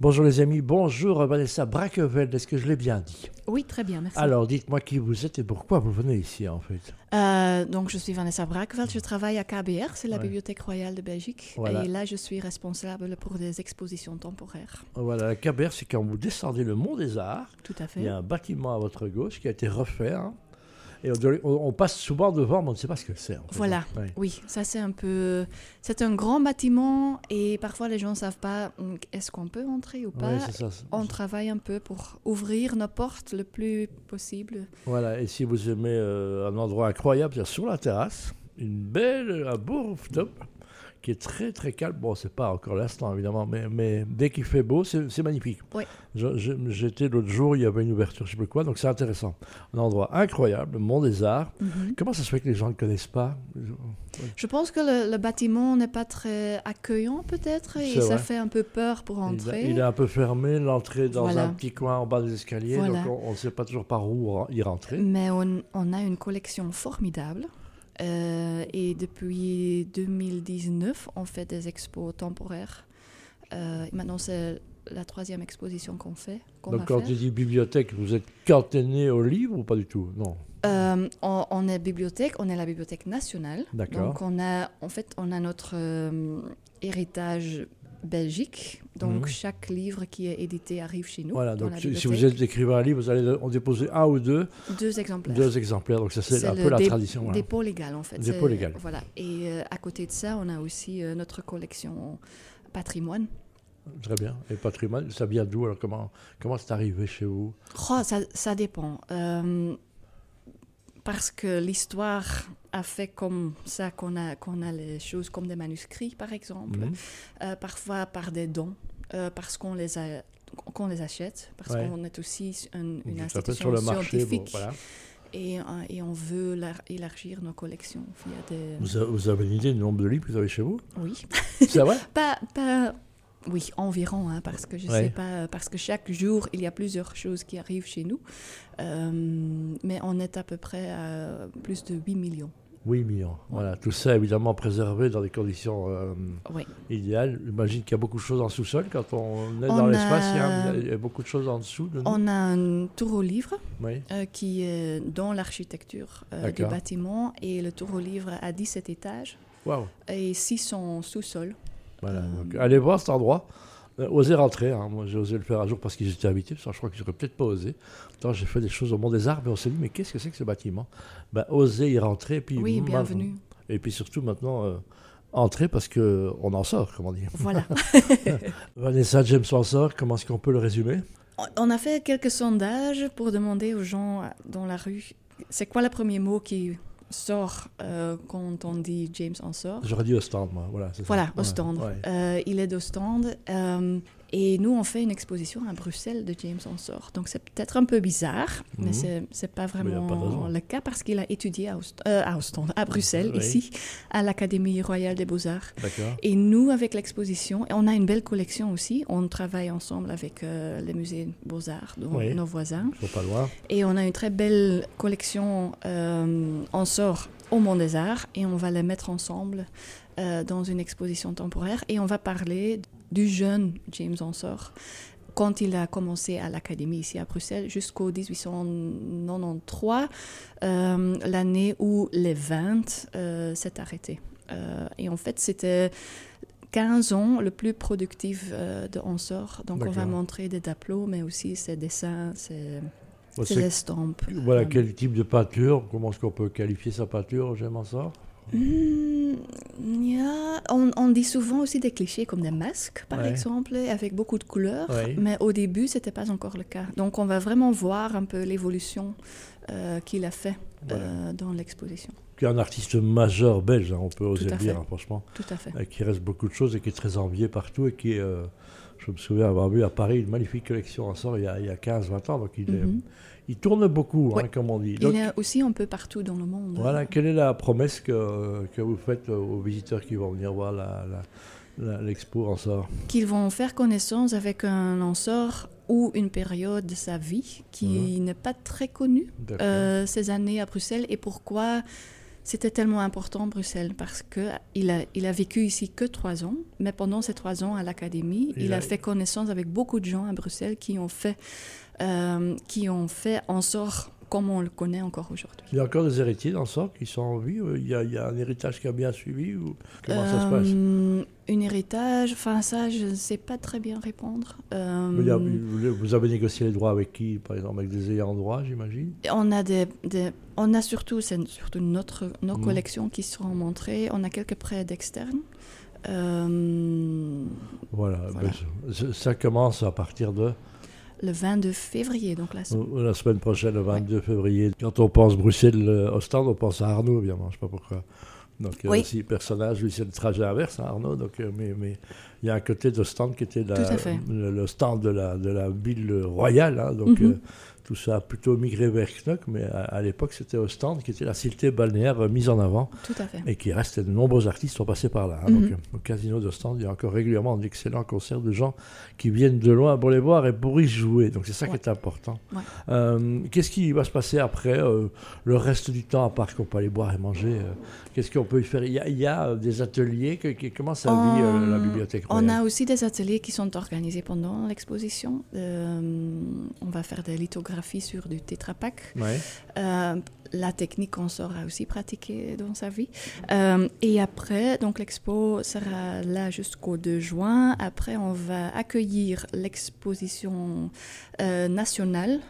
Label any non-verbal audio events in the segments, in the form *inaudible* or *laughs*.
Bonjour les amis, bonjour Vanessa Braqueveld, est-ce que je l'ai bien dit Oui, très bien, merci. Alors dites-moi qui vous êtes et pourquoi vous venez ici en fait Euh, donc, je suis Vanessa Braqueveld, je travaille à KBR, c'est la Ouais. Bibliothèque royale de Belgique. Voilà. Et là, je suis responsable pour des expositions temporaires. Voilà, la Cabert, c'est quand vous descendez le Mont des Arts, Tout à fait. il y a un bâtiment à votre gauche qui a été refait. hein, et on, passe souvent devant, mais on ne sait pas ce que c'est. en fait. Voilà. Ouais. Oui, ça c'est un peu... C'est un grand bâtiment et parfois les gens ne savent pas est-ce qu'on peut entrer ou pas? Ouais, ça. on travaille un peu pour ouvrir nos portes le plus possible. Voilà, et si vous aimez euh, un endroit incroyable, sur la terrasse, une belle, un beau rooftop qui est très très calme. Bon, c'est pas encore l'instant évidemment, mais, mais dès qu'il fait beau, c'est magnifique. Oui. J'étais l'autre jour, il y avait une ouverture, je sais plus quoi, donc c'est intéressant. Un endroit incroyable, le Mont des Arts. Mhm. Comment ça se fait que les gens ne le connaissent pas? Je pense que le, le bâtiment n'est pas très accueillant peut-être et ça fait un peu peur pour il, entrer. il est un peu fermé, l'entrée dans Voilà. un petit coin en bas des escaliers, Voilà. donc on ne sait pas toujours par où y rentrer. Mais on, on a une collection formidable. Euh, et depuis 2019, on fait des expos temporaires. Euh, et maintenant, c'est la troisième exposition qu'on fait. Donc quand tu dis bibliothèque, vous êtes cantonné au livre ou pas du tout? Non. Euh, on, on est bibliothèque, on est la bibliothèque nationale. D'accord. Donc on a, en fait, on a notre héritage belgique. Donc Mhm. chaque livre qui est édité arrive chez nous. Voilà, donc si, si vous êtes écrivain à livre, vous allez en déposer un ou deux, deux exemplaires. deux exemplaires. Donc ça c'est un peu la tradition. voilà. Dépôt légal, en fait. Dépôt légal. Voilà. Et euh, à côté de ça, on a aussi euh, notre collection patrimoine. Très bien. Et patrimoine, ça vient d'où alors Comment comment c'est arrivé chez vous? Oh, ça, ça dépend. Euh, parce que l'histoire a fait comme ça qu'on a, qu'on a les choses comme des manuscrits, par exemple. Mhm. Euh, parfois par des dons, euh, parce qu'on les, a- qu'on les achète, parce Ouais. qu'on est aussi un- une institution sur le marché. bon, scientifique. voilà. et, euh, et on veut lar- élargir nos collections via des... vous, avez, vous avez une idée du nombre de livres que vous avez chez vous? Oui. C'est vrai? *laughs* Pas, pas, oui, environ, hein, parce que je Ouais. sais pas, parce que chaque jour, il y a plusieurs choses qui arrivent chez nous. Euh, mais on est à peu près à plus de 8 millions. Oui, millions. Voilà, tout ça évidemment préservé dans des conditions euh, Oui. idéales. J'imagine qu'il y a beaucoup de choses en sous-sol. Quand on est On dans a- l'espace, il y a- il y, a beaucoup de choses en dessous de nous. On a un tour au livre Oui. euh, qui est dans l'architecture euh, du bâtiment et le tour au livre a 17 étages et 6 sont sous-sol. Voilà, Euh, donc, allez voir cet endroit. Euh, osez rentrer. hein. Moi, j'ai osé le faire un jour parce qu'ils étaient invités. Parce que je crois que j'aurais peut-être pas osé. Pourtant, j'ai fait des choses au Mont des Arts, mais on s'est dit, mais qu'est-ce que c'est que ce bâtiment? Ben, Osez y rentrer. et Puis, Oui, bienvenue. Et puis surtout maintenant, euh, entrer parce que on en sort, comment dire. Voilà. *laughs* Vanessa James en sort. Comment est-ce qu'on peut le résumer? On a fait quelques sondages pour demander aux gens dans la rue c'est quoi le premier mot qui sort euh, quand on dit James en sort. J'aurais dit stand, moi. Voilà, c'est. Voilà, ouais. Euh, il est d'Ostende. Et nous, on fait une exposition à Bruxelles de James Ensor. Donc, c'est peut-être un peu bizarre, Mhm. mais pas il y a pas vraiment le cas parce qu'il a étudié à, Ost- euh, à Bruxelles, Oui. ici, à l'Académie royale des beaux-arts. Et nous, avec l'exposition, on a une belle collection aussi. On travaille ensemble avec euh, les musées Beaux-Arts, donc Oui. nos voisins. Ils sont pas loin. Et on a une très belle collection euh, au Mont des Arts et on va les mettre ensemble euh, dans une exposition temporaire et on va parler du jeune James Ensor quand il a commencé à l'académie ici à Bruxelles jusqu'au 1893, euh, l'année où les 20 euh, s'est arrêté. Et en fait, c'était 15 ans le plus productif de Ensor. Donc, on va montrer des tableaux, mais aussi ses dessins, ses, C'est- estampes. Voilà, quel type de peinture Comment est-ce qu'on peut qualifier sa peinture J'aime sort Hmm, yeah. on, on dit souvent aussi des clichés comme des masques, par Ouais. exemple, avec beaucoup de couleurs. Ouais. Mais au début, c'était pas encore le cas. Donc, on va vraiment voir un peu l'évolution euh, qu'il a fait euh, dans l'exposition. Qui est un artiste majeur belge, hein, on peut oser le dire, hein, franchement. Tout à fait. Euh, qui reste beaucoup de choses et qui est très envié partout et qui est, euh, je me souviens avoir vu à Paris une magnifique collection en sort il y a, il y a 15-20 ans, donc il, est- Mhm. il tourne beaucoup, hein, comme on dit. Donc, Il est aussi un peu partout dans le monde. voilà, quelle est la promesse que, que vous faites aux visiteurs qui vont venir voir la- la- la- l'expo en sort Qu'ils vont faire connaissance avec un lanceur ou une période de sa vie qui n'est pas très connue. Euh, ces années à Bruxelles et pourquoi C'était tellement important Bruxelles parce que il a, il a vécu ici que trois ans, mais pendant ces trois ans à l'académie, Il il, a- a... fait connaissance avec beaucoup de gens à Bruxelles qui ont fait, euh, qui ont fait en sorte comme on le connaît encore aujourd'hui. Il y a encore des héritiers dans ça qui sont en vie. euh, Il y a, il y a un héritage qui a bien suivi ou comment ça se passe? Euh, Un héritage, enfin ça, je ne sais pas très bien répondre. Euh, a- vous, avez négocié les droits avec qui Par exemple, avec des ayants droit, j'imagine? On a des, des- on a surtout, c'est surtout notre, nos Mhm. collections qui seront montrées. On a quelques prêts d'externes. Euh, Voilà. Ben, ça commence à partir de le 22 février, donc la semaine. euh, la semaine prochaine, le 22 février. Quand on pense Bruxelles-Ostende, on pense à Arnaud, évidemment. Je ne sais pas pourquoi. Donc, Oui. aussi personnage, lui, c'est le trajet inverse, hein, Arnaud. Donc, euh, mais, mais il y a un côté de stand qui était la- à le, le stand de la, de la ville royale. hein. donc, Mhm. euh, tout ça a plutôt migré vers Knock, mais à, à l'époque, c'était au stand qui était la cité balnéaire euh, mise en avant Tout à fait. et qui reste. De nombreux artistes sont passés par là. hein. Mhm. Donc, euh, au casino de stand, il y a encore régulièrement d'excellents concerts de gens qui viennent de loin pour les voir et pour y jouer. Donc, c'est ça Ouais. qui est important. Ouais. Euh, Qu'est-ce qui va se passer après euh, le reste du temps, à part qu'on peut aller boire et manger Qu'est-ce qu'on peut y faire? Il y a, il y a, des ateliers. Que, ça vit euh, la bibliothèque On a aussi des ateliers qui sont organisés pendant l'exposition. Euh, on va faire des lithographies sur du. Ouais. Euh, la technique qu'on saura aussi pratiquer dans sa vie. Euh, et après, donc l'expo sera là jusqu'au 2 juin. Après, on va accueillir l'exposition nationale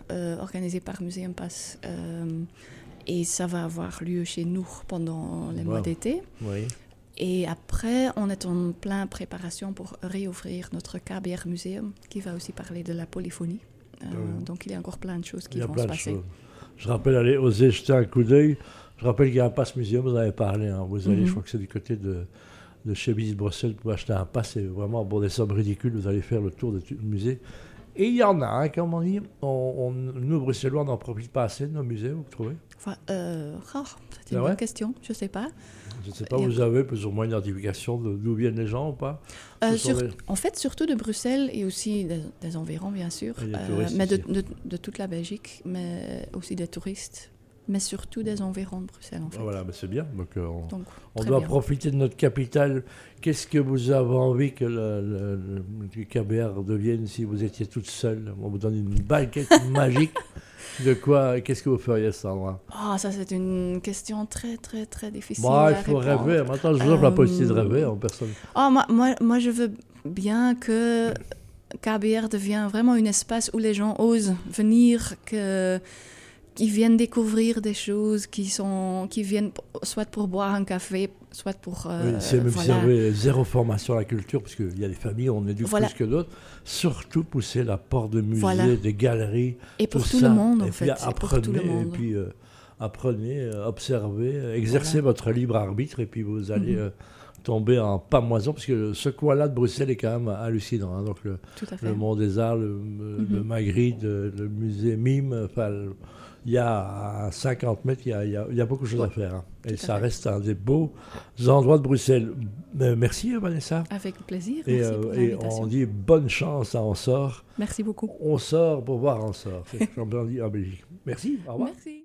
organisée par Museum Pass. Et ça va avoir lieu chez nous pendant les mois d'été. Oui. Et après, on est en plein préparation pour réouvrir notre KBR Museum, qui va aussi parler de la polyphonie. Euh, oui. Donc il y a encore plein de choses Il qui y a vont plein se de passer. choses. Je rappelle, allez, oser jeter un coup d'œil. Je rappelle qu'il y a un pass muséum, vous en avez parlé. hein. Vous allez, Mhm. je crois que c'est du côté de, de chez Bruxelles pour acheter un pass. C'est vraiment pour des sommes ridicules. Vous allez faire le tour le musée. Et il y en a, hein, comme on dit. On, on- nous, Bruxellois, on n'en profite pas assez de nos musées, vous trouvez? Enfin, euh, oh, c'est une Ah bonne question, je ne sais pas. Je ne sais pas, a- vous avez plus ou moins une identification de- d'où viennent les gens ou pas? Euh, sur- En fait, surtout de Bruxelles et aussi des, des environs, bien sûr, euh, mais de, aussi. de- de toute la Belgique, mais aussi des touristes, mais surtout des environs de Bruxelles, en fait. Voilà, mais c'est bien. Donc, euh, on, Donc, on très doit bien. profiter de notre capitale. Qu'est-ce que vous avez envie que le, le- le- le KBR devienne si vous étiez toute seule? On vous donne une baguette *laughs* magique. De quoi Qu'est-ce que vous feriez endroit Ah, ça, c'est une question très, très, très difficile. Bah, il faut répondre. rêver. Maintenant, je vous offre la possibilité de Euh, rêver en personne. Ah, moi, moi, moi, je veux bien que KBR devienne vraiment un espace où les gens osent venir, que qui viennent découvrir des choses, qui sont, qui viennent soit pour boire un café, soit pour euh, Oui, c'est même si voilà. vous avez zéro formation à la culture, parce qu'il y a des familles on éduque Voilà. plus que d'autres. Surtout pousser la porte de musées, Voilà. des galeries. Et pour tout tout, ça. le monde, et en puis apprenez, pour tout le et monde. puis euh, apprenez, observez, exercez votre libre arbitre, et puis vous allez Mhm. euh, tomber en pamoison, parce que ce coin-là de Bruxelles est quand même hallucinant. hein. Donc le, le Mont des Arts, le, le Mhm. Magritte, euh, le musée Mime, enfin, il y a à 50 mètres, il y a, il y a- il y a beaucoup de choses à faire. hein. Et ça fait. reste un des beaux endroits de Bruxelles. Euh, merci Vanessa. Avec plaisir. Et, Merci euh, pour et l'invitation. on dit bonne chance à On sort. Merci beaucoup. On sort pour voir On sort. C'est comme on dit en Belgique. Merci, au revoir. Merci.